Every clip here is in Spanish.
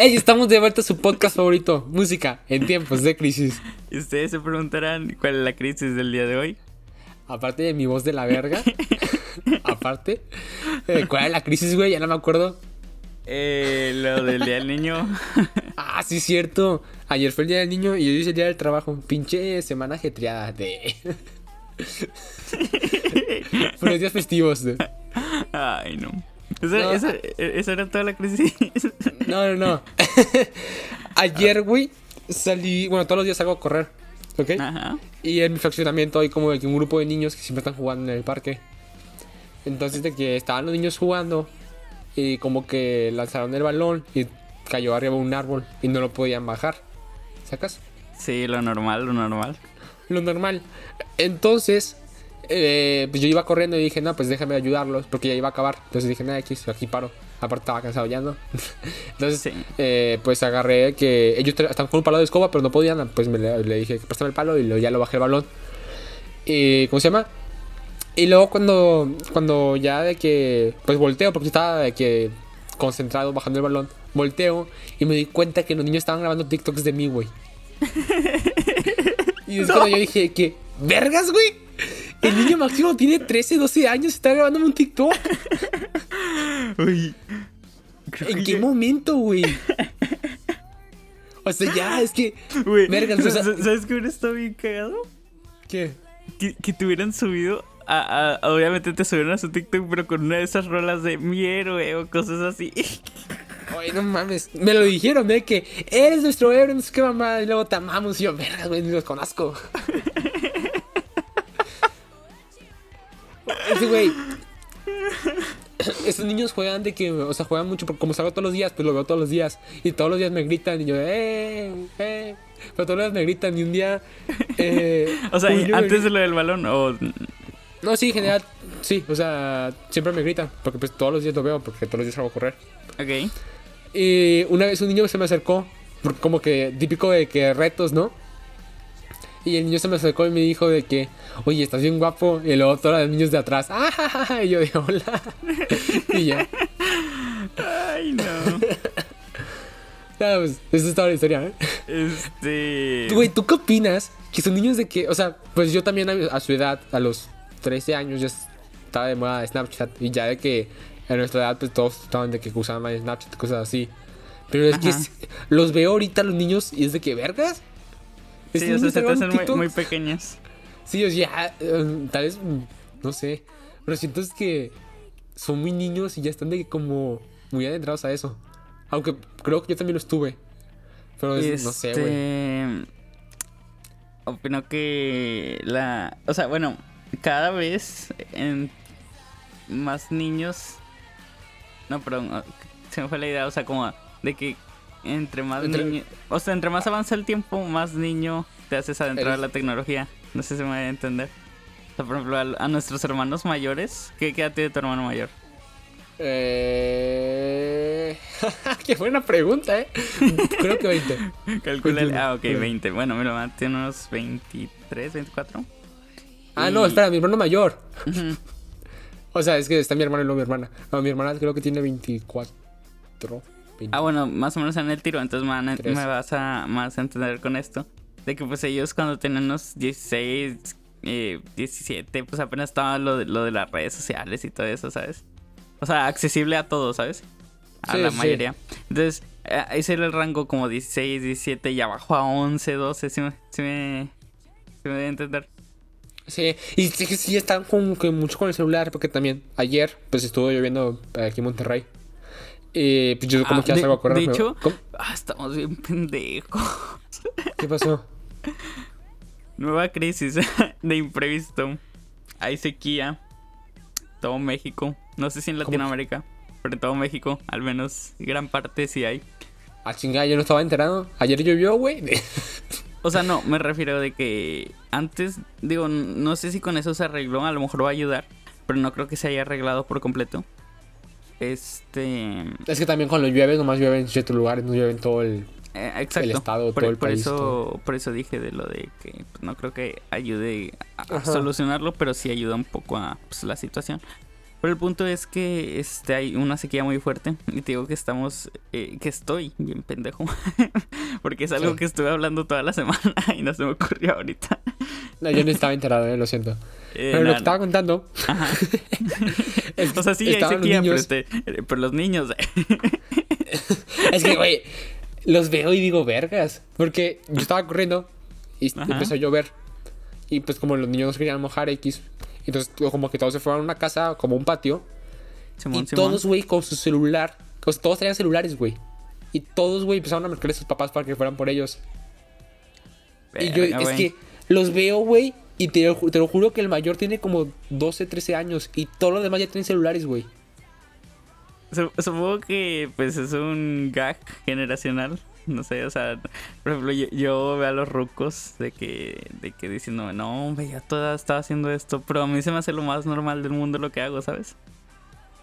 ¡Ey! Estamos de vuelta a su podcast favorito, música en tiempos de crisis. Y ustedes se preguntarán cuál es la crisis del día de hoy. Aparte de mi voz de la verga. aparte. eh, ¿Cuál es la crisis, güey? Ya no me acuerdo. Eh, lo del día del niño. Ah, sí, cierto. Ayer fue el día del niño y hoy es el día del trabajo. Pinche semana ajetreada de. Por los días festivos. Ay, no. Esa, No. esa- esa era toda la crisis. No, no, no. Ayer, güey, salí. Bueno, todos los días salgo a correr. ¿Ok? Ajá. Y en mi fraccionamiento hay como de que un grupo de niños que siempre están jugando en el parque. Entonces de que estaban los niños jugando y como que lanzaron el balón y cayó arriba de un árbol y no lo podían bajar. ¿Sacas? Sí, lo normal, lo normal. Lo normal. Entonces, eh, pues yo iba corriendo y dije, no, pues déjame ayudarlos porque ya iba a acabar. Entonces dije, nada, aquí, aquí paro. Aparte estaba cansado ya, ¿no? Entonces, Sí. eh, pues agarré que ellos estaban con un palo de escoba, pero no podían. Pues me le, le dije, préstame el palo y lo- ya lo bajé el balón. Y, ¿cómo se llama? Y luego cuando, cuando ya de que, pues volteo, porque estaba de que concentrado bajando el balón, volteo y me di cuenta que los niños estaban grabando TikToks de mí, güey. y es cuando yo dije que, vergas, güey. El niño máximo tiene 13, 12 años y está grabándome un TikTok. Uy. ¿En qué momento, güey? O sea, ya, es que. Güey, Vergas, o sea- ¿sabes qué hubiera estado bien cagado? ¿Qué? Que, que te hubieran subido a, a- Obviamente te subieron a su TikTok, pero con una de esas rolas de mi héroe o cosas así. Ay, no mames. Me lo dijeron, ¿eh? Que eres nuestro héroe, no sé qué mamá. Y luego te amamos. Y yo, vergas, güey, ni los conozco. Ese güey. Esos niños juegan de que, o sea, juegan mucho, porque como salgo todos los días, pues lo veo todos los días. Y todos los días me gritan y yo, eh, eh. Pero todos los días me gritan y un día. Eh, O sea, me antes de lo del balón, o. No, sí, en general, sí, o sea, siempre me gritan, porque pues todos los días lo veo, porque todos los días salgo a correr. Ok. Y una vez un niño se me acercó, porque como que típico de que retos, ¿no? Y el niño se me acercó y me dijo de que, oye, estás bien guapo. Y luego todos los niños de atrás, ¡ah! ja, ja, ja", Y yo de hola. y ya. Ay, no. Ya, pues, esa es toda la historia, ¿eh? Este. Güey, ¿tú qué opinas? Que son niños de que, o sea, pues yo también a, su edad, a los 13 años, ya estaba de moda Snapchat. Y ya de que a nuestra edad, pues todos estaban de que usaban más Snapchat, cosas así. Pero es que es- los veo ahorita los niños y es de que, ¿vergas? Sí, o sea, se te hacen muy, muy pequeños. Sí, o sea, tal vez, no sé. Pero siento es que son muy niños y ya están de como muy adentrados a eso. Aunque creo que yo también lo estuve. Pero es- no sé, güey. Este, Opino que la. O sea, bueno, cada vez en más niños. No, perdón, se me fue la idea, o sea, como de que entre más Entre- niño. O sea, entre más avanza el tiempo, más niño te haces adentrar a Eres- la tecnología. No sé si me voy a entender. O sea, por ejemplo, a, a nuestros hermanos mayores. ¿Qué qué edad tiene tu hermano mayor? Eh... Qué buena pregunta, ¿eh? Creo que 20. Calcula. 21, Ah, ok, creo. 20. Bueno, mi hermano tiene unos 23, 24. Ah, no, espera, mi hermano mayor. O sea, es que está mi hermano y no mi hermana. No, mi hermana creo que tiene 24. 20. Ah, bueno, más o menos en el tiro, entonces me, vas a más a entender con esto. De que pues ellos cuando tenían unos 16, eh, 17, pues apenas estaba lo de, lo de las redes sociales y todo eso, ¿sabes? O sea, accesible a todos, ¿sabes? A Sí, la sí. mayoría. Entonces, eh, ese era el rango como 16, 17 y abajo a 11, 12, si me, si me, si me entender. Sí, y sí están con, que mucho con el celular, porque también ayer, pues estuvo lloviendo aquí en Monterrey. Y pues yo como Ah, que ya de, salgo a correr. de hecho, ¿Cómo? ah, estamos bien pendejos. ¿Qué pasó? Nueva crisis de imprevisto. Hay sequía. Todo México. No sé si en ¿Cómo? Latinoamérica. Pero en todo México, al menos gran parte sí hay. Ah, chingada, yo no estaba enterado. Ayer llovió, güey. O sea, no, me refiero de que antes, digo, no sé si con eso se arregló, a lo mejor va a ayudar, pero no creo que se haya arreglado por completo. Este. es que también cuando llueve, nomás llueve en ciertos lugares, no llueve en todo el. eh, exacto. estado, por, todo el por país, eso, todo. por eso dije de lo de que pues, no creo que ayude a, a Ajá. solucionarlo, pero sí ayuda un poco a pues, la situación. Pero el punto es que este, hay una sequía muy fuerte. Y te digo que estamos. eh, que estoy bien pendejo. Porque es algo Sí. que estuve hablando toda la semana y no se me ocurrió ahorita. No, yo no estaba enterado, eh, lo siento. Eh, Pero lo nada. que estaba contando. Ajá. es- O sea, sí, hay sequía, pero, niños- este, eh, pero los niños. eh, Es que, güey, los veo y digo, vergas. Porque yo estaba corriendo y Ajá. empezó a llover. Y pues, como los niños querían mojar X. Entonces, como que todos se fueron a una casa, como un patio. Simón, y Simón. todos, güey, con su celular. Sea, todos tenían celulares, güey. Y todos, güey, empezaron a marcarle a sus papás para que fueran por ellos. y yo, es que los veo, güey. Y te, lo te lo juro que el mayor tiene como 12, 13 años. Y todos los demás ya tienen celulares, güey. Sup- Supongo que pues es un gag generacional. No sé, o sea, por ejemplo, yo, yo veo a los rucos de que, de que diciendo, no, hombre, ya toda estaba haciendo esto, pero a mí se me hace lo más normal del mundo lo que hago, ¿sabes?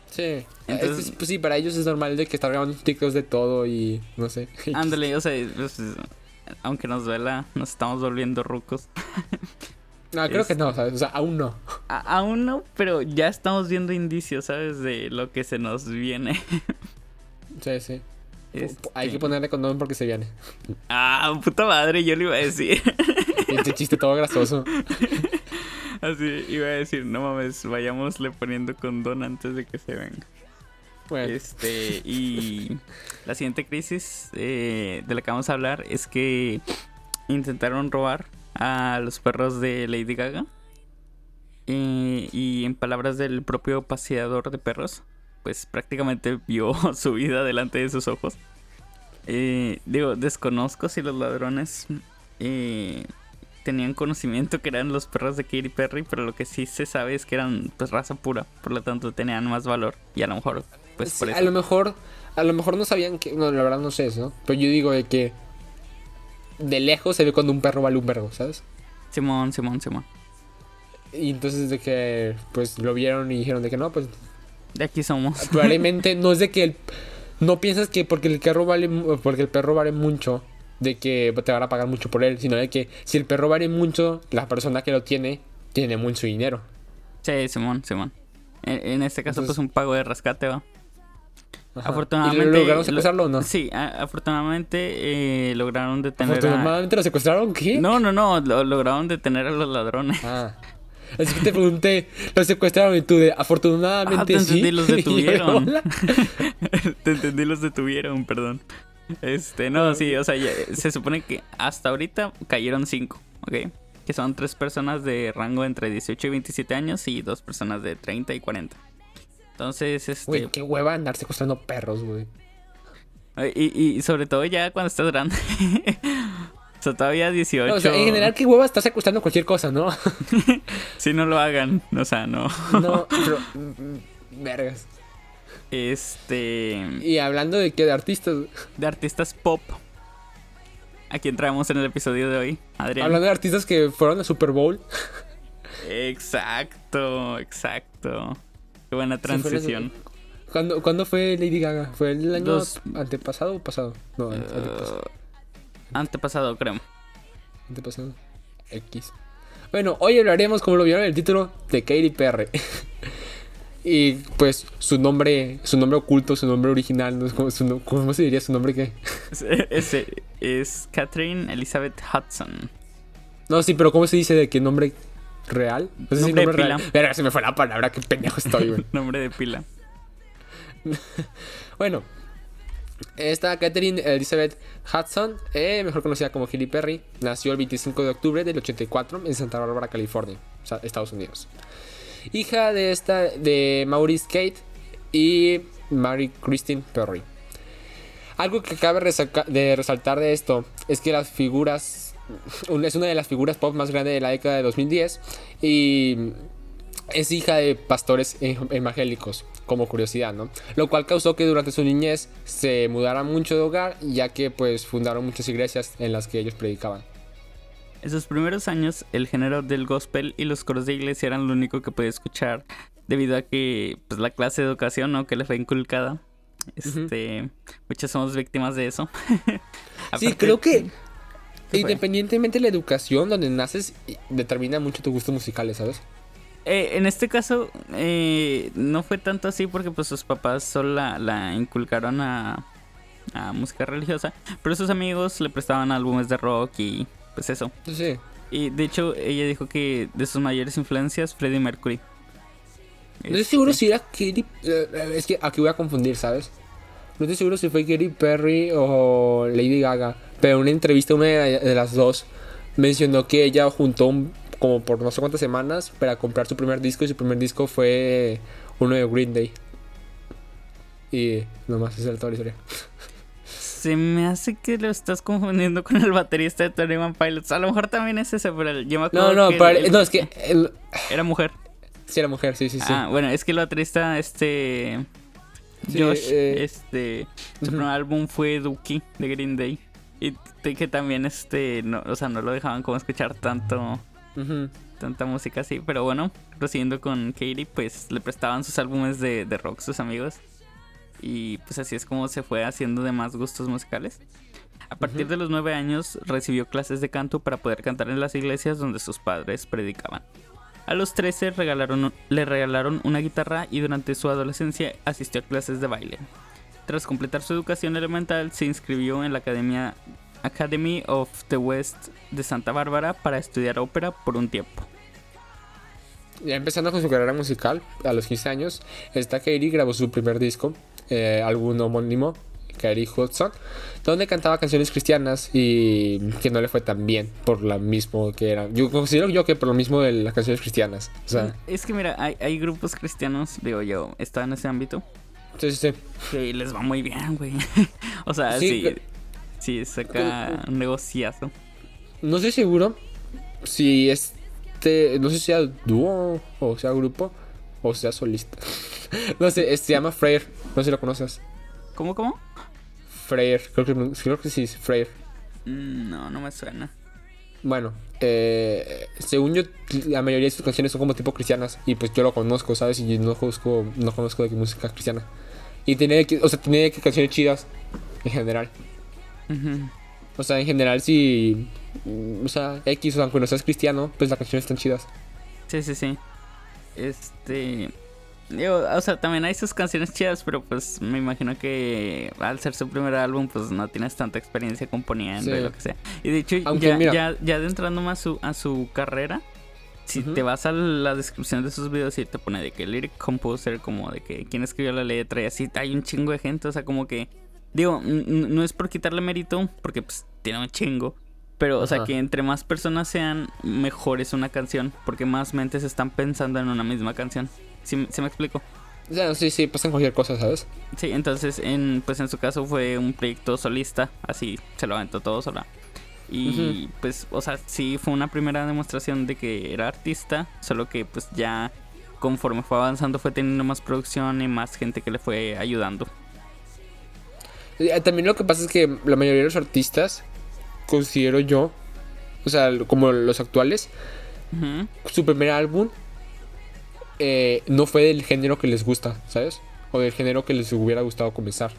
Sí. Entonces- Es- pues sí, para ellos es normal de que estar grabando TikToks de todo y no sé. Ándale, o sea, pues, aunque nos duela, nos estamos volviendo rucos. No, creo Es- que no, ¿sabes? O sea, aún no. A- aún no, pero ya estamos viendo indicios, ¿sabes? De lo que se nos viene. Sí, sí. Este- Hay que ponerle condón porque se viene. Ah, puta madre, yo le iba a decir. Este chiste todo grasoso. Así, iba a decir, no mames, vayámosle poniendo condón antes de que se venga. Bueno, Este, y la siguiente crisis eh, de la que vamos a hablar es que intentaron robar a los perros de Lady Gaga. Eh, y en palabras del propio paseador de perros, pues prácticamente vio su vida delante de sus ojos. Eh, digo, desconozco si los ladrones eh, tenían conocimiento que eran los perros de Katy Perry, pero lo que sí se sabe es que eran pues raza pura, por lo tanto tenían más valor y a lo mejor pues sí, por eso. a lo mejor, a lo mejor no sabían que, no, la verdad no sé eso, ¿no? Pero yo digo de que de lejos se ve cuando un perro vale un perro, ¿sabes? Simón, Simón, Simón. Y entonces de que, pues lo vieron y dijeron de que no, pues De aquí somos. probablemente no es de que el, no piensas que porque el perro vale, porque el perro vale mucho, de que te van a pagar mucho por él, sino de que si el perro vale mucho, la persona que lo tiene, tiene mucho dinero. Sí, Simón, Simón. En, en este caso, Entonces- pues un pago de rescate va. Ajá. Afortunadamente. ¿Y lo lograron lo- secuestrarlo o no? Sí, a- afortunadamente eh, lograron detener a. Afortunadamente lo secuestraron, ¿qué? No, no, no, lo- lograron detener a los ladrones. Ah. Es que te pregunté, lo secuestraron y tú de Ah, afortunadamente te sí. entendí, los yo, detuvieron. Te entendí, los detuvieron, perdón. Este, no, sí, o sea, ya- se supone que hasta ahorita cayeron cinco, ¿ok? Que son tres personas de rango entre 18 y 27 años y dos personas de 30 y 40. Entonces, este. Güey, qué hueva andar secuestrando perros, güey. Y, y sobre todo ya cuando estás grande. sea, todavía 18. No, o sea, en general, qué hueva estás secuestrando cualquier cosa, ¿no? Si no lo hagan, o sea, no. no, pero. mm, Vergas. Este. Y hablando de qué, de artistas. De artistas pop. Aquí entramos en el episodio de hoy, Adrián. Hablando de artistas que fueron al Super Bowl. Exacto, exacto. Qué buena Sí, transición. ¿Cuándo, cuándo fue Lady Gaga? ¿Fue el año Dos- antepasado o pasado? No, antepasado. Antepasado, creo. Antepasado. X. Bueno, hoy hablaremos, como lo vieron en el título, de Katy Perry. y pues su nombre, su nombre oculto, su nombre original, no es como su ¿cómo se diría su nombre que? Es, es, es Catherine Elizabeth Hudson. No, sí, pero ¿cómo se dice de qué nombre real? No sé si Nombre de nombre real. pila. Verga, se me fue la palabra, qué pendejo estoy, güey. Nombre de pila. Bueno, esta Catherine Elizabeth Hudson, eh, mejor conocida como Hilly Perry, nació el 25 de octubre del 84 en Santa Bárbara, California, Estados Unidos. Hija de esta de Maurice Kate y Mary Christine Perry. Algo que cabe de resaltar de esto es que las figuras es una de las figuras pop más grandes de la década de 2010 y es hija de pastores ev- evangélicos, como curiosidad, ¿no? Lo cual causó que durante su niñez se mudara mucho de hogar, ya que pues fundaron muchas iglesias en las que ellos predicaban. En sus primeros años, el género del gospel y los coros de iglesia eran lo único que podía escuchar debido a que pues, la clase de educación ¿no? que les fue inculcada. Este, Muchas somos víctimas de eso. Sí, creo que independientemente de la educación donde naces, determina mucho tu gusto musical, ¿sabes? Eh, en este caso eh, no fue tanto así porque pues sus papás solo la, la inculcaron a, a música religiosa, pero sus amigos le prestaban álbumes de rock y pues eso. Sí. Y de hecho ella dijo que de sus mayores influencias Freddie Mercury. No estoy seguro si era Katy. eh, es que aquí voy a confundir, ¿sabes? No estoy seguro si fue Katy Perry o Lady Gaga. Pero en una entrevista, una de las dos mencionó que ella juntó un- como por no sé cuántas semanas para comprar su primer disco. Y su primer disco fue uno de Green Day. Y nomás es toda la historia. Se me hace que lo estás confundiendo con el baterista de Tony One Pilots. A lo mejor también es ese, pero yo me acuerdo No, no, que pero- el- no, es que. el- era mujer. sí, era mujer, sí, sí, sí. Ah, bueno, es que el baterista, este. Sí, Josh, eh, este. Su primer álbum fue Dookie de Green Day. Y que también, este. No, o sea, no lo dejaban como escuchar tanto. Tanta música así. Pero bueno, prosiguiendo con Katie, pues le prestaban sus álbumes de, de rock sus amigos. Y pues así es como se fue haciendo de más gustos musicales. A partir de los nueve años recibió clases de canto para poder cantar en las iglesias donde sus padres predicaban. A los 13 regalaron, le regalaron una guitarra y durante su adolescencia asistió a clases de baile. Tras completar su educación elemental, se inscribió en la Academia Academy of the West de Santa Bárbara para estudiar ópera por un tiempo. Ya empezando con su carrera musical, a los 15 años, esta Katie grabó su primer disco, eh, álbum homónimo, Katie Hudson, donde cantaba canciones cristianas y que no le fue tan bien por lo mismo que era. Yo considero yo que por lo mismo de las canciones cristianas. O sea, Es que mira, hay, hay grupos cristianos, digo yo, está en ese ámbito, sí, sí, sí. que les va muy bien, güey. o sea, Sí, sí, sí, saca un negociazo. No estoy seguro si este, no sé si sea dúo o sea grupo o sea solista. no sé, es- se llama Freyr, no sé si lo conoces. ¿Cómo, cómo? Freyr, creo que, creo que sí, es Freyr. Mm, No, no me suena. Bueno, eh, según yo, la mayoría de sus canciones son como tipo cristianas. Y pues yo lo conozco, ¿sabes? Y yo no conozco, no conozco de qué música cristiana. Y tiene que, o sea, tiene que canciones chidas en general. O sea, en general, si. O sea, X, o aunque no seas cristiano, pues las canciones están chidas. Sí, sí, sí. Este. Digo, o sea, también hay sus canciones chidas, pero pues me imagino que al ser su primer álbum, pues no tienes tanta experiencia componiendo y lo que sea. Y de hecho, Aunque, ya, mira- ya, ya adentrando más su, a su carrera, si te vas a la descripción de sus videos y te pone de que lyric composer, como de que quién escribió la letra y así, hay un chingo de gente, o sea, como que. Digo, no es por quitarle mérito, porque pues tiene un chingo. Pero, o sea, que entre más personas sean, mejor es una canción. Porque más mentes están pensando en una misma canción. ¿Sí, sí me explico? Sea, sí, sí, pasan cualquier cosa, ¿sabes? Sí, entonces, en, pues en su caso fue un proyecto solista. Así se lo aventó todo sola. Y pues, o sea, sí fue una primera demostración de que era artista. Solo que pues ya conforme fue avanzando fue teniendo más producción y más gente que le fue ayudando. Eh, También lo que pasa es que la mayoría de los artistas, considero yo, o sea, como los actuales, su primer álbum eh, no fue del género que les gusta, ¿sabes? O del género que les hubiera gustado comenzar.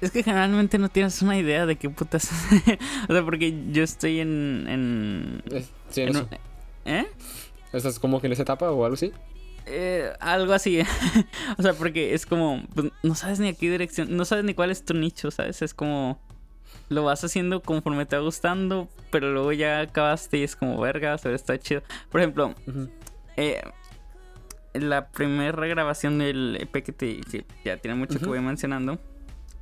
Es que generalmente no tienes una idea de qué putas. o sea, porque yo estoy en. en, Sí, un-. ¿Eh? ¿Estás como que en esa etapa o algo así? Eh, algo así. o sea, porque es como. pues, no sabes ni a qué dirección. No sabes ni cuál es tu nicho, ¿sabes? Es como. Lo vas haciendo conforme te va gustando. Pero luego ya acabaste y es como verga. O está chido. Por ejemplo, eh, la primera grabación del EP que, te, que ya tiene mucho que voy mencionando.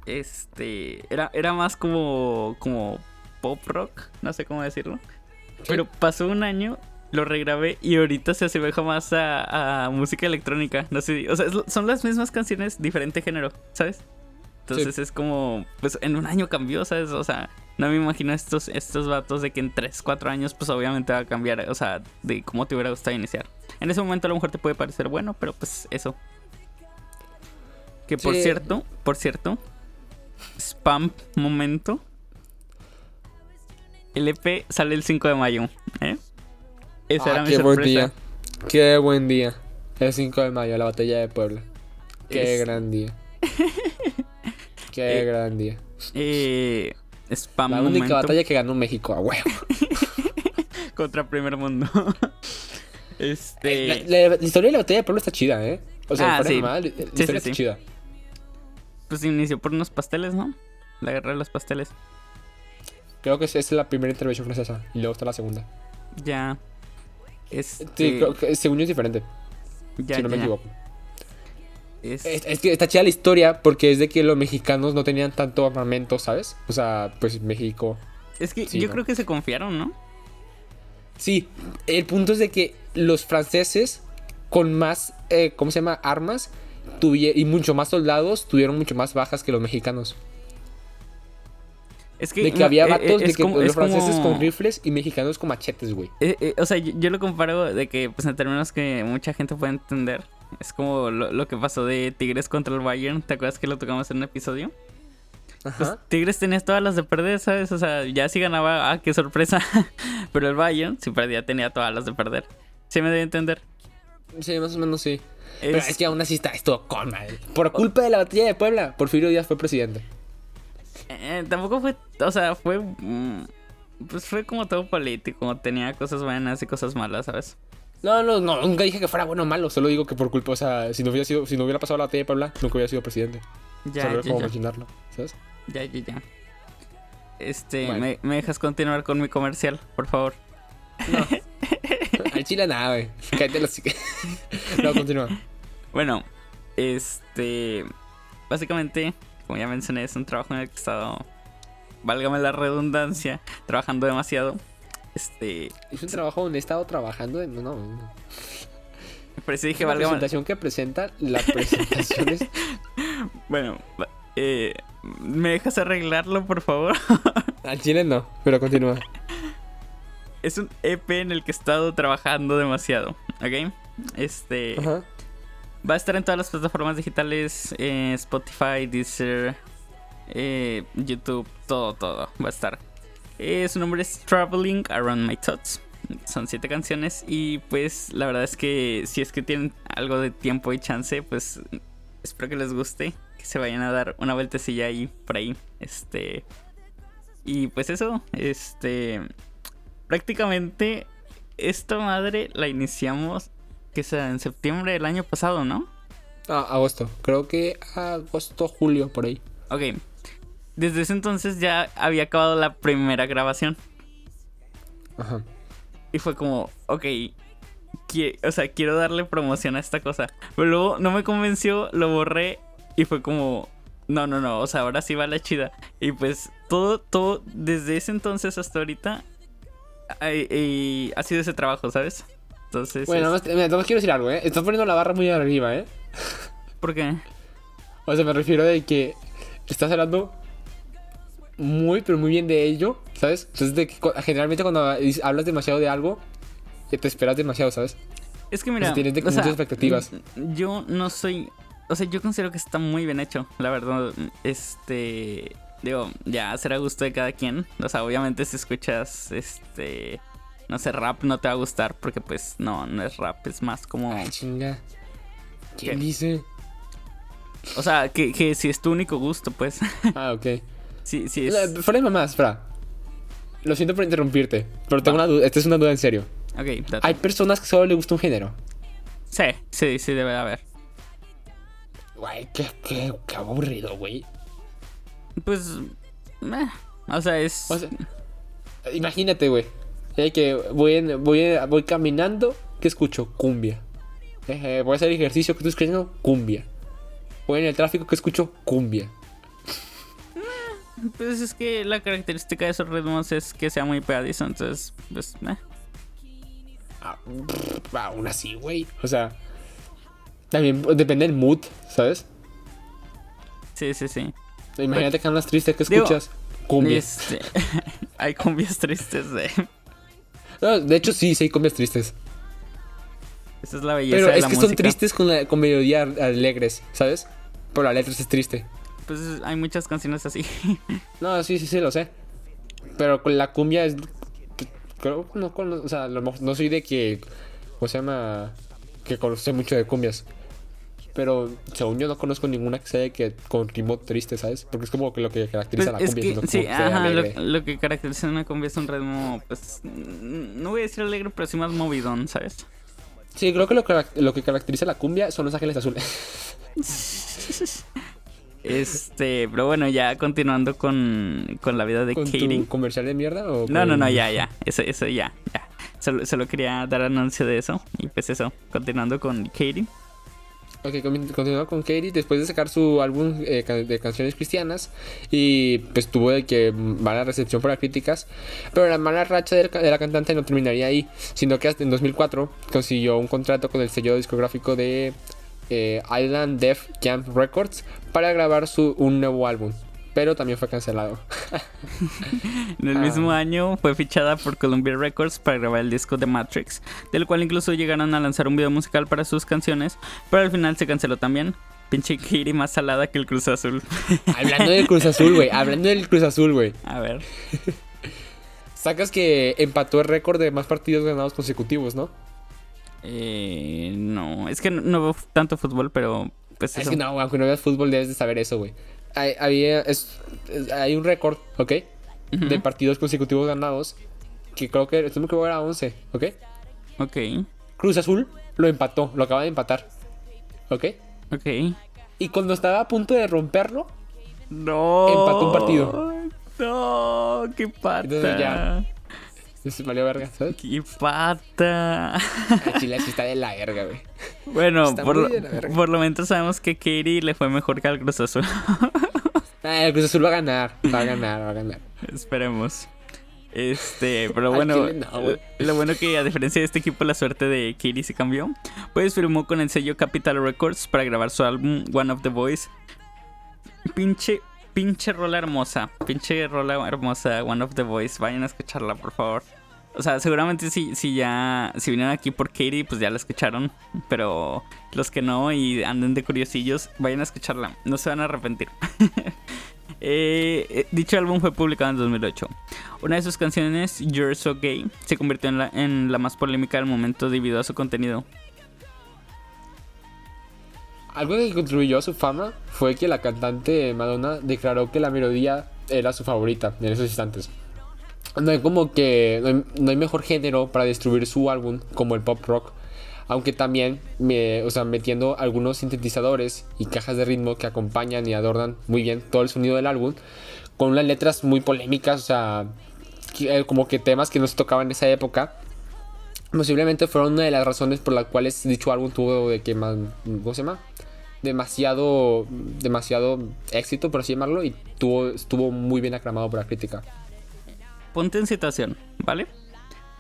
Este. Era, era más como. como pop rock. No sé cómo decirlo. Pero pasó un año, lo regrabé y ahorita se asemeja más a, a música electrónica. No sé, o sea, es- son las mismas canciones, diferente género, ¿sabes? Entonces es como, pues en un año cambió, ¿sabes? O sea, no me imagino estos, estos vatos de que en 3, 4 años, pues obviamente va a cambiar, o sea, de cómo te hubiera gustado iniciar. En ese momento a lo mejor te puede parecer bueno, pero pues eso. Que por Sí. cierto, por cierto, spam momento. El EP sale el 5 de mayo. Esa Ah, era mi qué buen día. Qué buen día. El 5 de mayo, la batalla de Puebla. Qué Es- gran día. Qué Eh, gran día. Eh, spam La única momento batalla que ganó México, a huevo. contra primer mundo. Este. La, la- la historia de la batalla de Puebla está chida, ¿eh? O sea, Ah, sí. mamada, la, Sí, historia sí, está chida. Pues inició por unos pasteles, ¿no? La guerra de los pasteles. Creo que esa es la primera intervención francesa y luego está la segunda. Ya. Este. Sí, creo que según yo es diferente, ya, si no me ya, equivoco. Es- Es, es que está chida la historia porque es de que los mexicanos no tenían tanto armamento, ¿sabes? O sea, pues México. Es que Sí, yo ¿no? creo que se confiaron, ¿no? Sí, el punto es de que los franceses con más, eh, ¿cómo se llama? Armas y mucho más soldados tuvieron mucho más bajas que los mexicanos. Es que, De que había eh, vatos eh, de que como- los como- franceses con rifles y mexicanos con machetes, güey. Eh, eh, o sea, yo, yo lo comparo de que, pues en términos que mucha gente puede entender, es como lo, lo que pasó de Tigres contra el Bayern. ¿Te acuerdas que lo tocamos en un episodio? Pues Ajá. Tigres tenía todas las de perder, ¿sabes? O sea, ya si ganaba, ah, qué sorpresa. Pero el Bayern, si perdía, tenía todas las de perder. ¿Sí me debe entender? Sí, más o menos sí. Pero Es- que aún así está esto con madre. Por culpa de la batalla de Puebla, Porfirio Díaz fue presidente. Eh, tampoco fue, o sea, fue... mm, Pues fue como todo político, tenía cosas buenas y cosas malas, ¿sabes? No, no, no, nunca dije que fuera bueno o malo, solo digo que por culpa, o sea, si no hubiera sido, si no hubiera pasado la batalla de Puebla, nunca hubiera sido presidente. Ya, ya, como ya. imaginarlo, ¿sabes? Ya, ya, ya. Este, Bueno. me, ¿me dejas continuar con mi comercial, por favor? Al chile nada, güey. Cállate los No, continúa. Bueno, este. Básicamente, como ya mencioné, es un trabajo en el que he estado. Válgame la redundancia, trabajando demasiado. Este. Es un trabajo donde he estado trabajando en. No, no. Por eso dije, la válgame. presentación que presenta, la presentación es. Bueno, eh, ¿me dejas arreglarlo, por favor? Al chile no, pero continúa. es un EP en el que he estado trabajando demasiado, ¿ok? Este. Ajá. Va a estar en todas las plataformas digitales, eh, Spotify, Deezer, eh, YouTube, todo, todo va a estar. Eh, su nombre es Traveling Around My Thoughts. Son siete canciones y pues la verdad es que si es que tienen algo de tiempo y chance, pues espero que les guste, que se vayan a dar una vueltecilla ahí por ahí. Este y pues eso, este prácticamente esta madre la iniciamos que sea en septiembre del año pasado, ¿no? Ah, agosto. Creo que agosto, julio, por ahí. Ok. Desde ese entonces ya había acabado la primera grabación. Ajá. Y fue como, ok. o sea, quiero darle promoción a esta cosa. Pero luego no me convenció, lo borré. Y fue como, no, no, no. O sea, ahora sí va la chida. Y pues todo, todo, desde ese entonces hasta ahorita. ay, ha sido ese trabajo, ¿sabes? Entonces. Bueno, es- más- mira, quiero decir algo, ¿eh? Estás poniendo la barra muy arriba, ¿eh? ¿por qué? O sea, me refiero de que estás hablando muy, pero muy bien de ello, ¿sabes? Entonces, de que cu- generalmente cuando hablas demasiado de algo, te esperas demasiado, ¿sabes? Es que mira, tienes de- o sea, muchas expectativas. Yo no soy, o sea, yo considero que está muy bien hecho, la verdad. Este, digo, ya será gusto de cada quien. O sea, obviamente si escuchas, este, no sé, rap no te va a gustar porque pues no, no es rap, es más como, Ay, chinga. ¿Quién ¿Qué? dice? o sea, que, que si es tu único gusto, pues, Ah, ok. sí, sí La- es, Fuera de mamás, Fra. Lo siento por interrumpirte, pero tengo Va. una duda. Esta es una duda en serio. ok, date. Hay personas que solo le gusta un género. sí, sí, sí debe de haber. Güey, qué, qué, qué aburrido, güey. Pues, meh, o sea, es, O sea, imagínate, güey. Eh, que voy, en- voy, en- voy caminando, ¿qué escucho? Cumbia. Eh, voy a hacer ejercicio, ¿qué estoy escuchando? Cumbia. Voy en el tráfico, ¿qué escucho? Cumbia. pues es que la característica de esos ritmos es que sea muy pegadizo, entonces, pues. Ah, pff, aún así, güey. O sea, también depende del mood, ¿sabes? sí, sí, sí. Imagínate que andas triste, ¿qué Digo, escuchas? Cumbia. Este, hay cumbias tristes de... No, de hecho, sí, sí hay cumbias tristes. Esa es la belleza Pero de es la que música. son tristes con, la, con melodía alegres, ¿sabes? Pero la letra es triste. Pues hay muchas canciones así. No, sí, sí, sí, lo sé. Pero con la cumbia es. Creo no cono- o sea, a lo mejor- no soy de que. ¿Cómo se llama? Que conoce mucho de cumbias. Pero según yo no conozco ninguna que sea que con ritmo triste, ¿sabes? Porque es como que lo que caracteriza Pues la es cumbia. que, sino como sí, que ajá, lo, que caracteriza una cumbia es un ritmo, pues, no voy a decir alegre, pero sí más movidón, ¿sabes? Sí, creo que lo, que lo que caracteriza la cumbia son los ángeles azules. Este, pero bueno, ya continuando con, con la vida de ¿Con Katie. tu comercial de mierda o No, con- no, no, ya, ya. Eso, eso ya, ya. Solo, solo quería dar anuncio de eso. Y pues eso, continuando con Katie. Ok, con- continuó con Katie después de sacar su álbum eh, de canciones cristianas y pues tuvo de que mala recepción por las críticas, pero la mala racha de la cantante no terminaría ahí, sino que hasta en 2004 consiguió un contrato con el sello discográfico de eh, Island Def Jam Records para grabar su, un nuevo álbum, pero también fue cancelado. En el Ah. mismo año fue fichada por Columbia Records para grabar el disco de Matrix, del cual incluso llegaron a lanzar un video musical para sus canciones, pero al final se canceló también. Pinche Katie más salada que el Cruz Azul. hablando del Cruz Azul, güey, hablando del Cruz Azul, güey. A ver. Sacas que empató el récord de más partidos ganados consecutivos, ¿no? Eh, no, es que no, no veo tanto fútbol, pero pues Es eso. que no, aunque no veas fútbol debes de saber eso, güey. Hay, había, es- hay un récord, ¿ok? Ujú. De partidos consecutivos ganados. Que creo que, esto me que era 11, ¿ok? Ok, Cruz Azul lo empató, lo acaba de empatar. ¿Ok? ok. Y cuando estaba a punto de romperlo, No. Empató un partido. No, qué pata. Entonces ya. se valió verga, ¿sabes? Qué pata. A Chile sí está de la verga, güey. Bueno, por, lo- verga. por lo menos sabemos que Katie le fue mejor que al Cruz Azul. Ah, el Cruz Azul va a ganar, va a ganar, va a ganar. Esperemos. Este, pero bueno, no, güey. lo bueno que a diferencia de este equipo la suerte de Katie se cambió. Pues firmó con el sello Capital Records para grabar su álbum One of the Boys. Pinche, pinche rola hermosa, pinche rola hermosa One of the Boys. Vayan a escucharla, por favor. O sea, seguramente si, si ya, si vinieron aquí por Katie, pues ya la escucharon. Pero los que no y anden de curiosillos, vayan a escucharla. No se van a arrepentir. Eh, eh, dicho álbum fue publicado en 2008. Una de sus canciones, You're So Gay, se convirtió en la, en la más polémica del momento debido a su contenido. Algo que contribuyó a su fama fue que la cantante Madonna declaró que la melodía era su favorita en esos instantes. No hay como que no hay, mejor género para distribuir su álbum como el pop rock, aunque también me, o sea, metiendo algunos sintetizadores y cajas de ritmo que acompañan y adornan muy bien todo el sonido del álbum, con unas letras muy polémicas, o sea, que- eh, como que temas que no se tocaban en esa época. Posiblemente fueron una de las razones por las cuales dicho álbum tuvo de que más, ¿cómo se llama? demasiado demasiado éxito por así llamarlo y tuvo, estuvo muy bien aclamado por la crítica. Ponte en situación, ¿vale?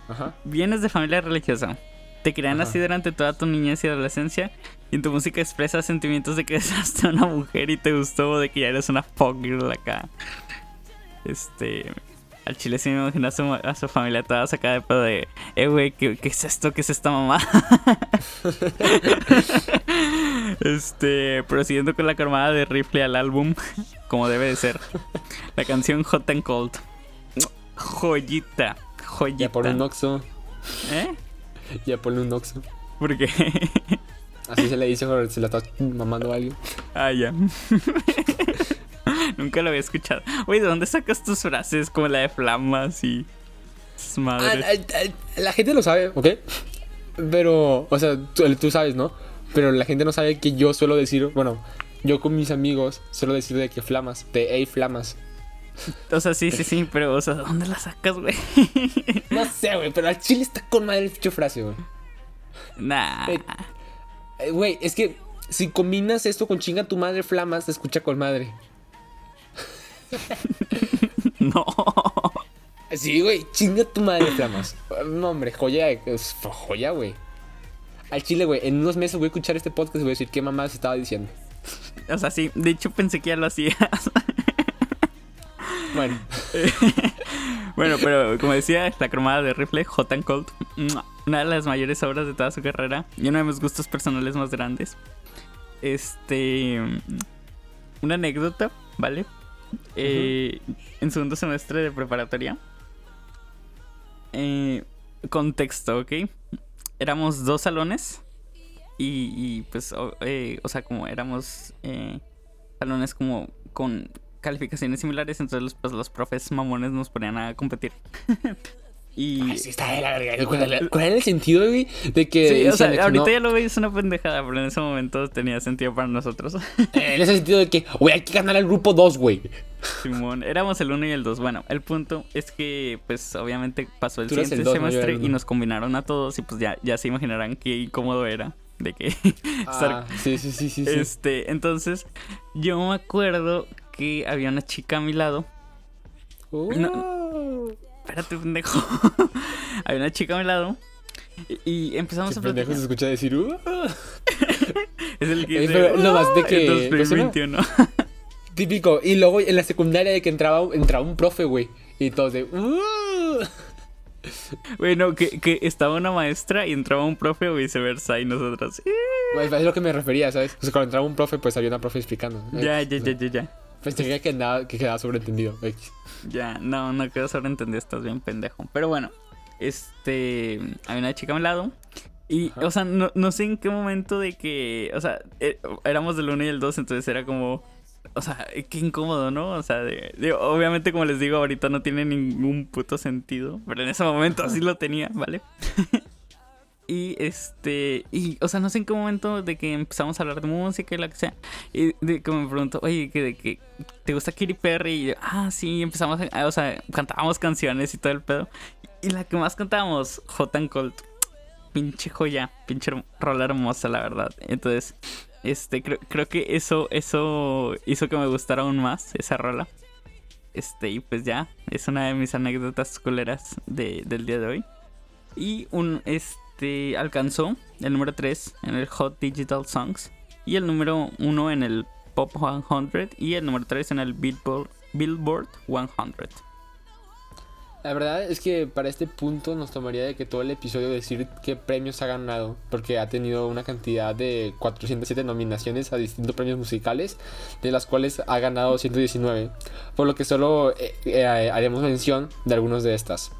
Ajá. Vienes de familia religiosa. Te crean Ajá. así durante toda tu niñez y adolescencia. Y en tu música expresas sentimientos de que besaste a una mujer y te gustó, o de que ya eres una fuck girl acá. Este. Al chile sí me imagino a su, a su familia toda sacada de pedo de. Eh, güey, ¿qué, qué es esto? ¿Qué es esta mamá? este. Prosiguiendo con la cromada de rifle al álbum, como debe de ser. La canción Hot and Cold. Joyita. Joyita. Ya por un Oxxo, ¿Eh? ya por un Oxxo. Porque. Así se le dice cuando se la está mamando a alguien. ah, ya. Nunca lo había escuchado. Oye, ¿de dónde sacas tus frases como la de flamas y. sus Ah, ah, ah, la gente lo sabe, ¿ok? Pero, o sea, tú, tú sabes, ¿no? Pero la gente no sabe que yo suelo decir, bueno, yo con mis amigos suelo decir de que flamas, de hey flamas. O sea, sí, sí, sí, pero, o sea, ¿de dónde la sacas, güey? No sé, güey, pero al chile está con madre el ficho frase, güey. nah. Eh, Eh, Güey, es que si combinas esto con chinga tu madre flamas, se escucha con madre. No. Sí, güey, chinga tu madre flamas. No, hombre, joya, es joya, güey. Al chile, güey, en unos meses voy a escuchar este podcast y voy a decir qué mamá se estaba diciendo. O sea, sí, de hecho pensé que ya lo hacías. Bueno, bueno, pero como decía, la cromada de rifle, Hot and Cold, una de las mayores obras de toda su carrera y uno de mis gustos personales más grandes. Este. Una anécdota, ¿vale? Eh, En segundo semestre de preparatoria. eh, contexto, ¿ok? Éramos dos salones. Y, y, pues, o, eh, o sea, como éramos salones como con calificaciones similares, entonces los, pues, los profes mamones nos ponían a competir. Y... Ay, sí, está de la verga. ¿Cuál, cuál era el sentido, güey? De que. Sí, o sea, que ahorita no- ya lo veis una pendejada, pero en ese momento tenía sentido para nosotros. En ese sentido de que, güey, hay que ganar al grupo 2, güey. Simón, éramos el 1 y el 2. Bueno, el punto es que, pues, obviamente pasó el Tú siguiente el dos, semestre y nos combinaron a todos y pues ya, ya se imaginarán qué incómodo era de que estar Ah, sí, sí, sí, sí. sí. Este, entonces, yo me acuerdo que había una chica a mi lado. Uh, Espérate, pendejo. había una chica a mi lado. Y, y empezamos a pendejo platicar. se escucha decir, uh. Es el que Eh, dice, pero no más de que- en ¿cómo se llama? 2021. Típico. Y luego en la secundaria de que entraba, entraba un profe, güey. Y todos de, uh. bueno, que, que estaba una maestra y entraba un profe o viceversa y nosotros. "Eh". Güey, es lo que me refería, ¿sabes? O sea, cuando entraba un profe, pues había una profe explicando. Ya, Eh, ya, ya, ya, ya. Pensé que, andaba, que quedaba sobreentendido. Ya, no, no quedó sobreentendido, estás bien pendejo. Pero bueno, este. Había una chica a mi lado. Y, Ajá. o sea, no, no sé en qué momento de que. O sea, eh, éramos del 1 y el 2, entonces era como. O sea, qué incómodo, ¿no? O sea, de- de- obviamente, como les digo, ahorita no tiene ningún puto sentido. Pero en ese momento así lo tenía, ¿vale? Y este, y, o sea, no sé en qué momento de que empezamos a hablar de música y lo que sea. Y de que me preguntó, oye, que de que te gusta Katy Perry. Y yo, ah, sí, empezamos a, o sea, cantábamos canciones y todo el pedo. Y la que más cantábamos, Hot and Cold. Pinche joya, pinche rola hermosa, la verdad. Entonces, este, creo, creo que eso, eso hizo que me gustara aún más esa rola. Este, y pues ya, es una de mis anécdotas culeras de, del día de hoy. Y un, este, alcanzó el número 3 en el Hot Digital Songs. Y el número 1 en el Pop 100. Y el número 3 en el Billboard, Billboard 100. La verdad es que para este punto nos tomaría de que todo el episodio decir qué premios ha ganado, porque ha tenido una cantidad de 407 nominaciones a distintos premios musicales, de las cuales ha ganado 119, por lo que solo eh, eh, haremos mención de algunos de estas.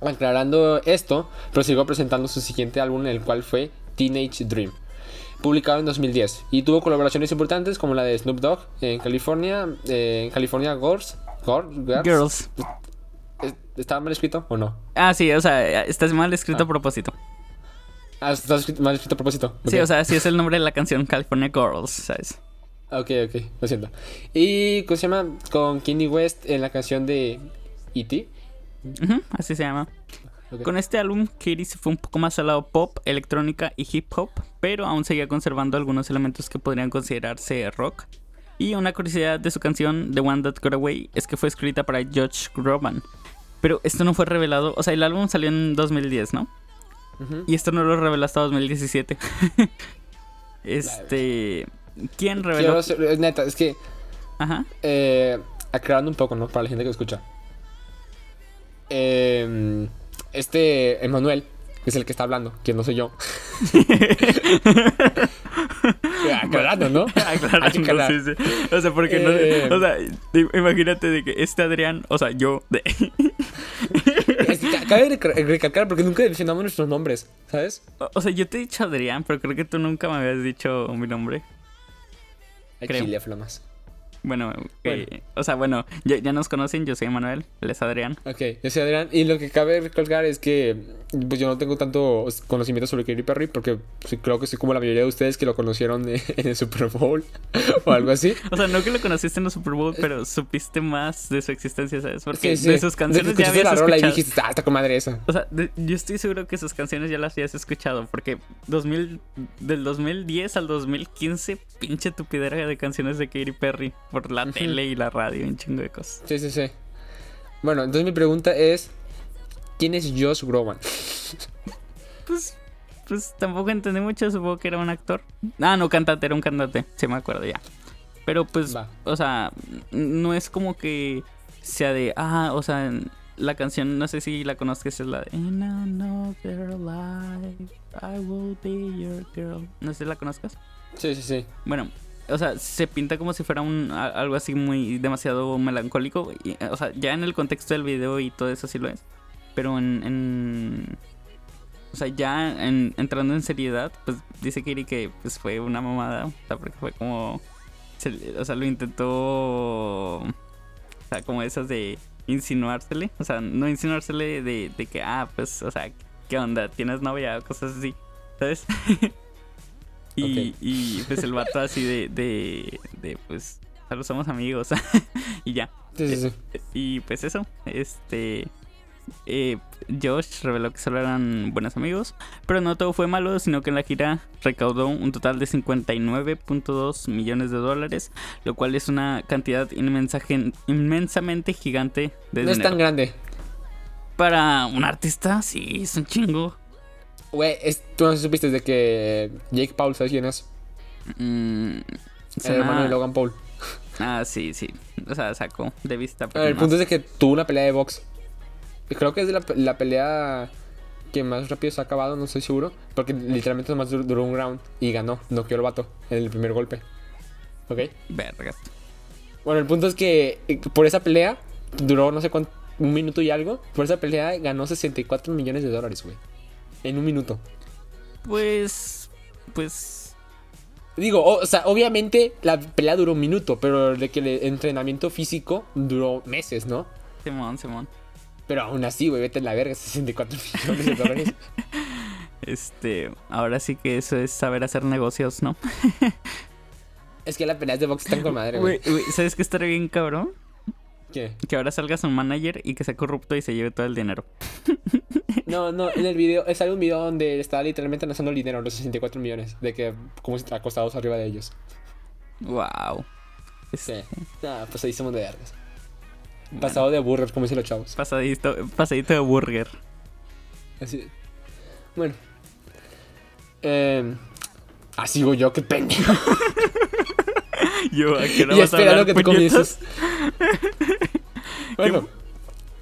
Aclarando esto, prosiguió presentando su siguiente álbum, el cual fue Teenage Dream, publicado en 2010, y tuvo colaboraciones importantes como la de Snoop Dogg en California, eh, en California Girls, Girls, Girls. ¿Es- ¿Estaba mal escrito o no? Ah, sí, o sea, está mal escrito Ah. a propósito. Ah, está mal escrito a propósito. Sí, o sea, sí es el nombre de la canción California Girls, ¿sabes? Ok, ok, lo siento. Y, ¿cómo se llama? Con Kanye West en la canción de E.T. Así se llama. Con este álbum, Katy se fue un poco más al lado pop, electrónica y hip hop, pero aún seguía conservando algunos elementos que podrían considerarse rock. Y una curiosidad de su canción, The One That Got Away, es que fue escrita para Josh Groban. Pero esto no fue revelado, o sea, el álbum salió en 2010, ¿no? Y esto no lo reveló hasta 2017. este... ¿Quién reveló? Quiero neta, es que, Ajá. eh, aclarando un poco, ¿no? Para la gente que escucha. Eh, este Emanuel es el que está hablando, que no soy yo. aclarando, ¿no? Aclarando, que sí, sí. O sea, porque Eh. no. O sea, imagínate de que este Adrián, o sea, yo. De, que cabe rec- recalcar porque nunca mencionamos nuestros nombres, ¿sabes? o- o sea, yo te he dicho Adrián, pero creo que tú nunca me habías dicho mi nombre. Creo. chile, flamas. Bueno, Bueno. que- o sea, bueno, ya, ya nos conocen, yo soy Manuel, él es Adrián. Ok, yo soy Adrián. Y lo que cabe recalcar es que pues yo no tengo tanto conocimiento sobre Katy Perry porque sí, creo que soy como la mayoría de ustedes que lo conocieron en el Super Bowl o algo así. O sea, no que lo conociste en el Super Bowl, pero supiste más de su existencia, ¿sabes? Porque Sí, sí. de sus canciones ya habías la rola y escuchado. dijiste, ah, está con madre esa. O sea, de- yo estoy seguro que sus canciones ya las habías escuchado, porque 2000, del 2010 al 2015, pinche tupidera de canciones de Katy Perry por la tele y la radio y un chingo de cosas. Sí, sí, sí. Bueno, entonces mi pregunta es: ¿quién es Josh Groban? Pues, pues tampoco entendí mucho, supongo que era un actor. Ah, no, cantante, era un cantante, sí me acuerdo ya. Pero pues, Va. o sea, no es como que sea de, ah, o sea, la canción, no sé si la conozcas, es la de In another life, I will be your girl. No sé si la conozcas. Sí, sí, sí. Bueno, o sea, se pinta como si fuera un, algo así muy demasiado melancólico. y, o sea, ya en el contexto del video y todo eso sí lo es. Pero en. en- o sea, ya en- entrando en seriedad, pues dice Kiri que pues, fue una mamada. O sea, porque fue como. se- o sea, lo intentó. O sea, como esas de. insinuársele. O sea, no insinuársele de, de que, ah, pues, o sea, ¿qué onda? ¿Tienes novia? o Cosas así, ¿sabes? y, y pues el vato así de, de, de pues, solo somos amigos. y ya. Sí, sí, sí. Y pues eso, este... eh, Josh reveló que solo eran buenos amigos, pero no todo fue malo, sino que en la gira recaudó un total de 59.2 millones de dólares, lo cual es una cantidad inmensa, inmensamente gigante de No es tan grande. Para un artista, sí, es un chingo. Güey, tú no supiste de que Jake Paul, ¿sabes quién es? Mm, El suena- hermano de Logan Paul. Ah, sí, sí. O sea, sacó de vista. pero el no. punto es de que tuvo una pelea de box. Creo que es la, la pelea que más rápido se ha acabado, no estoy seguro. Porque literalmente nomás dur- duró un round y ganó. Noqueó el vato en el primer golpe. ¿Ok? Vergas. Bueno, el punto es que eh, por esa pelea duró no sé cuánto, un minuto y algo. Por esa pelea ganó 64 millones de dólares, güey. En un minuto. Pues. Pues. Digo, o, o sea, obviamente la pelea duró un minuto, pero de que el entrenamiento físico duró meses, ¿no? Simón, Simón. Pero aún así, güey, vete a la verga, 64 millones de dólares. Este, ahora sí que eso es saber hacer negocios, ¿no? es que las peleas de box están con madre, güey. ¿sabes qué estaría bien cabrón? ¿Qué? Que ahora salgas un manager y que sea corrupto y se lleve todo el dinero. No, no, en el video, es un video donde está literalmente lanzando el dinero, los 64 millones, de que como acostados arriba de ellos. Wow. Sí. Ah, pues ahí somos de vergas. Pasado de burger, como dicen los chavos. Pasadito, pasadito de burger. Así. Bueno. Eh, ah, sigo yo, qué pendejo. Yo, ¿a qué hora y vas a esperando hablar, que tú puñetas? comiences. bueno,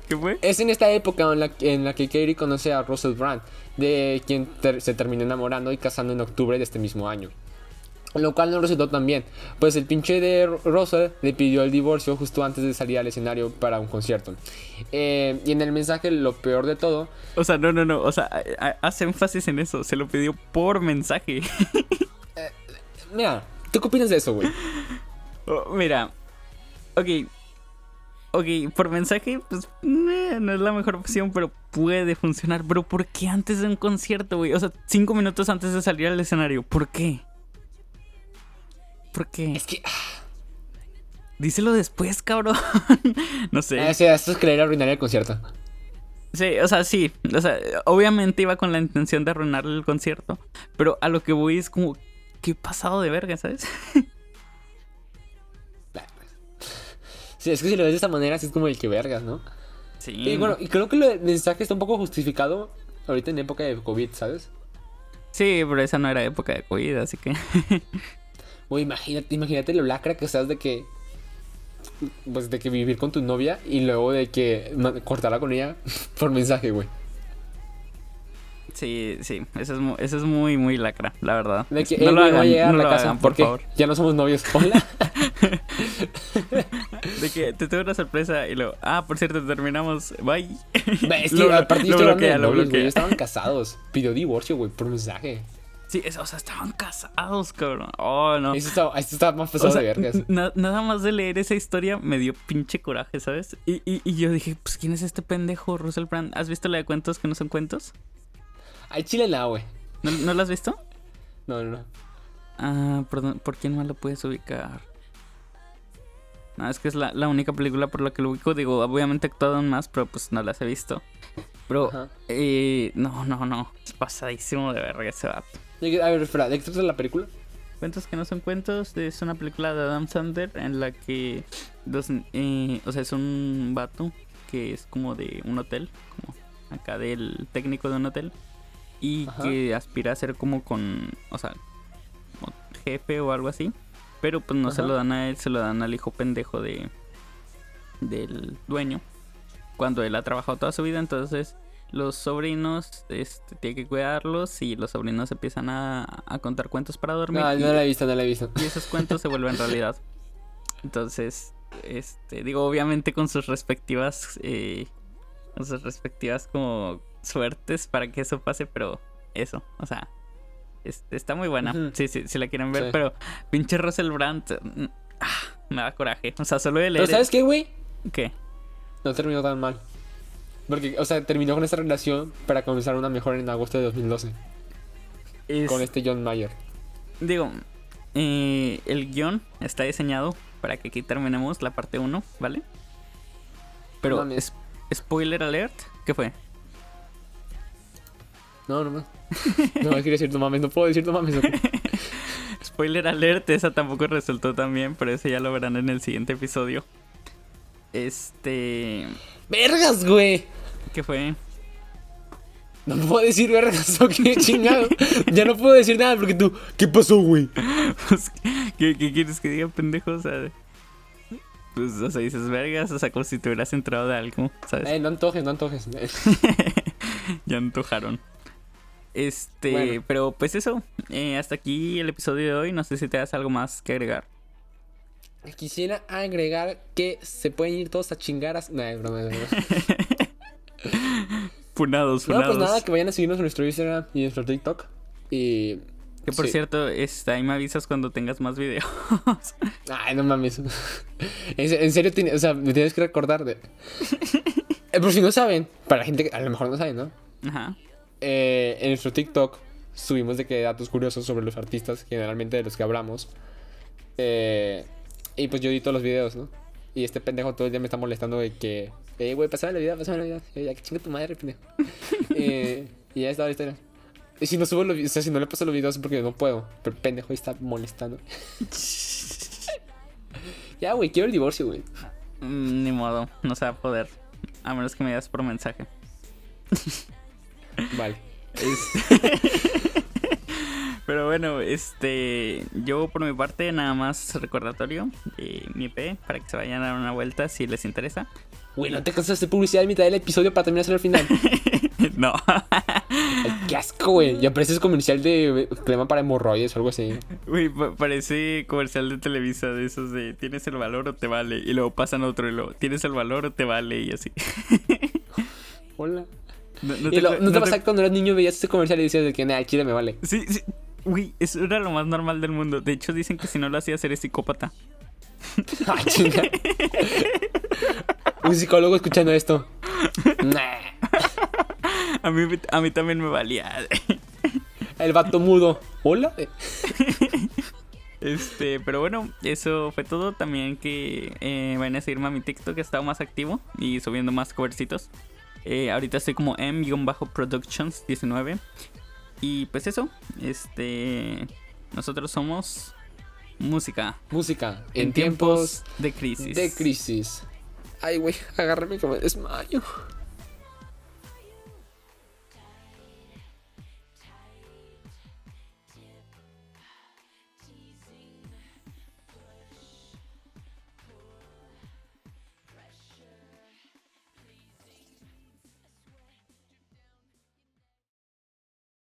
¿Qué fue? es en esta época en la, en la que Katie conoce a Russell Brand, de quien ter- se terminó enamorando y casando en octubre de este mismo año. Lo cual no resultó tan bien, pues el pinche de Ru- Russell le pidió el divorcio justo antes de salir al escenario para un concierto. Eh, y en el mensaje, lo peor de todo, O sea, no, no, no. O sea, hace énfasis en eso. Se lo pidió por mensaje. mira, ¿tú qué opinas de eso, güey? Oh, mira. Ok. Ok, por mensaje, pues eh, no es la mejor opción, pero puede funcionar. Pero ¿por qué antes de un concierto, güey? O sea, cinco minutos antes de salir al escenario. ¿Por qué? ¿Por qué? Es que, ah, Díselo después, cabrón. no sé. o sea, esto es querer arruinar el concierto. Sí, o sea, sí. O sea, obviamente iba con la intención de arruinarle el concierto. Pero a lo que voy es como, qué pasado de verga, ¿sabes? Sí, es que si lo ves de esta manera, sí es como el que vergas, ¿no? Sí. Y bueno, y creo que del mensaje está un poco justificado ahorita en época de COVID, ¿sabes? Sí, pero esa no era época de COVID, así que. Güey, imagínate, imagínate lo lacra que estás de que. Pues de que vivir con tu novia y luego de que cortarla con ella por mensaje, güey. Sí, sí, eso es, mu- eso es muy, muy lacra, la verdad. De que, no "Ey, lo voy a hagan, llegar no a la casa hagan, por porque favor. ya no somos novios. Hola. De que te tuve una sorpresa y lo. Ah, por cierto, terminamos. Bye. Es que Lo- aparte yo lo bloquea, lo novios, güey. bloquea. Ellos estaban casados. Pidió divorcio, güey, por mensaje. Sí, es- o sea, estaban casados, cabrón. Oh, no. Eso está, eso está más O pesado sea, de vergas. na- nada más de leer esa historia me dio pinche coraje, ¿sabes? Y, y, y yo dije, pues, ¿quién es este pendejo, Russell Brand? ¿Has visto la de cuentos que no son cuentos? Ay, chile nada, güey. ¿No, ¿no la has visto? No, no, no. Ah, ¿por, ¿por quién más lo puedes ubicar? No, es que es la, la única película por la que lo ubico. Digo, obviamente en más, pero pues no las he visto. Pero, eh, no, no, no. Es pasadísimo de verga ese vato. A ver, espera, ¿de qué trata la película? Cuentos que no son cuentos es una película de Adam Sandler en la que dos, eh, o sea, es un vato que es como de un hotel, como acá del técnico de un hotel y Ajá. que aspira a ser como con, o sea, como jefe o algo así, pero pues no se lo dan a él, se lo dan al hijo pendejo de del dueño cuando él ha trabajado toda su vida, entonces los sobrinos este, tiene que cuidarlos y los sobrinos empiezan a, a contar cuentos para dormir. No, y- no la he visto, no la he visto. y esos cuentos se vuelven realidad. Entonces, este, digo, obviamente con sus respectivas, eh, con sus respectivas como suertes para que eso pase, pero eso, o sea, es- está muy buena. Ujú. Sí, sí, si la quieren ver, Sí. pero pinche Russell Brand, mm, ah, me da coraje. O sea, solo de leer. Pero ¿sabes qué, güey? ¿Qué? no terminó tan mal. Porque, o sea, terminó con esta relación para comenzar una mejor en agosto de 2012. Es- Con este John Mayer. Digo, eh, el guion está diseñado para que aquí terminemos la parte 1, ¿vale? Pero, es- spoiler alert, ¿qué fue? No, no más. No, quiero decir no mames, no puedo decir no mames. Spoiler alert, esa tampoco resultó tan bien, pero ese ya lo verán en el siguiente episodio. Este... ¡Vergas, güey! ¿Qué fue? No puedo decir vergas, o qué chingado. Ya no puedo decir nada porque tú. ¿Qué pasó, güey? Pues, ¿qué, qué quieres que diga, pendejo? O sea, pues, o sea, dices vergas, o sea, como si te hubieras entrado de algo, ¿sabes? Eh, no antojes, no antojes. ya antojaron. Este, Bueno. pero pues eso, eh, hasta aquí el episodio de hoy. No sé si te das algo más que agregar. Quisiera agregar que se pueden ir todos a chingaras. No, es broma, broma. Funados, No, funados. pues nada, que vayan a seguirnos en nuestro Instagram y en nuestro TikTok. Y. Que por sí. cierto, este, ahí me avisas cuando tengas más videos. Ay, no mames. En, se- en serio, o sea, me tienes que recordar de. Eh, por si no saben, para la gente que a lo mejor no saben, ¿no? Ajá. Eh, en nuestro TikTok subimos de que datos curiosos sobre los artistas, generalmente de los que hablamos. Eh, y pues yo edito los videos, ¿no? Y este pendejo todo el día me está molestando de que, eh, güey, pásame la vida, pásame la vida. Ya que chinga tu madre, pendejo. eh, y ya está la historia. Y si no subo los videos, o sea, si no le paso los videos es porque no puedo. Pero el pendejo está molestando. ya, güey, quiero el divorcio, güey. Mm, Ni modo, no se va a poder. A menos que me digas por mensaje. Vale. Este- Pero bueno, este. Yo por mi parte, nada más recordatorio. eh, mi EP, para que se vayan a dar una vuelta si les interesa. Güey, no te cansas de publicidad en mitad del episodio para terminar al final. no. Ay, qué asco, güey. Ya pareces comercial de eh, crema para hemorroides o algo así. Pa- parece comercial de Televisa de esos de tienes el valor o te vale. Y luego pasan otro y luego tienes el valor o te vale y así. Hola. No, no y lo- ¿No te no pasa que cuando eras niño veías ese comercial y decías de que, el chile me vale? Sí, sí. Uy, eso era lo más normal del mundo. De hecho, dicen que si no lo hacías eres psicópata. Ah, chinga. Un psicólogo escuchando esto. Nah. A mí, a mí también me valía. El vato mudo. Hola. Este, pero bueno, eso fue todo. También que eh, vayan a seguirme a mi TikTok, que he estado más activo y subiendo más covercitos. Eh, ahorita estoy como m-productions19. Y pues eso, este. Nosotros somos música Música. en, En tiempos tiempos de crisis. de crisis. Ay, güey, agárrame como desmayo.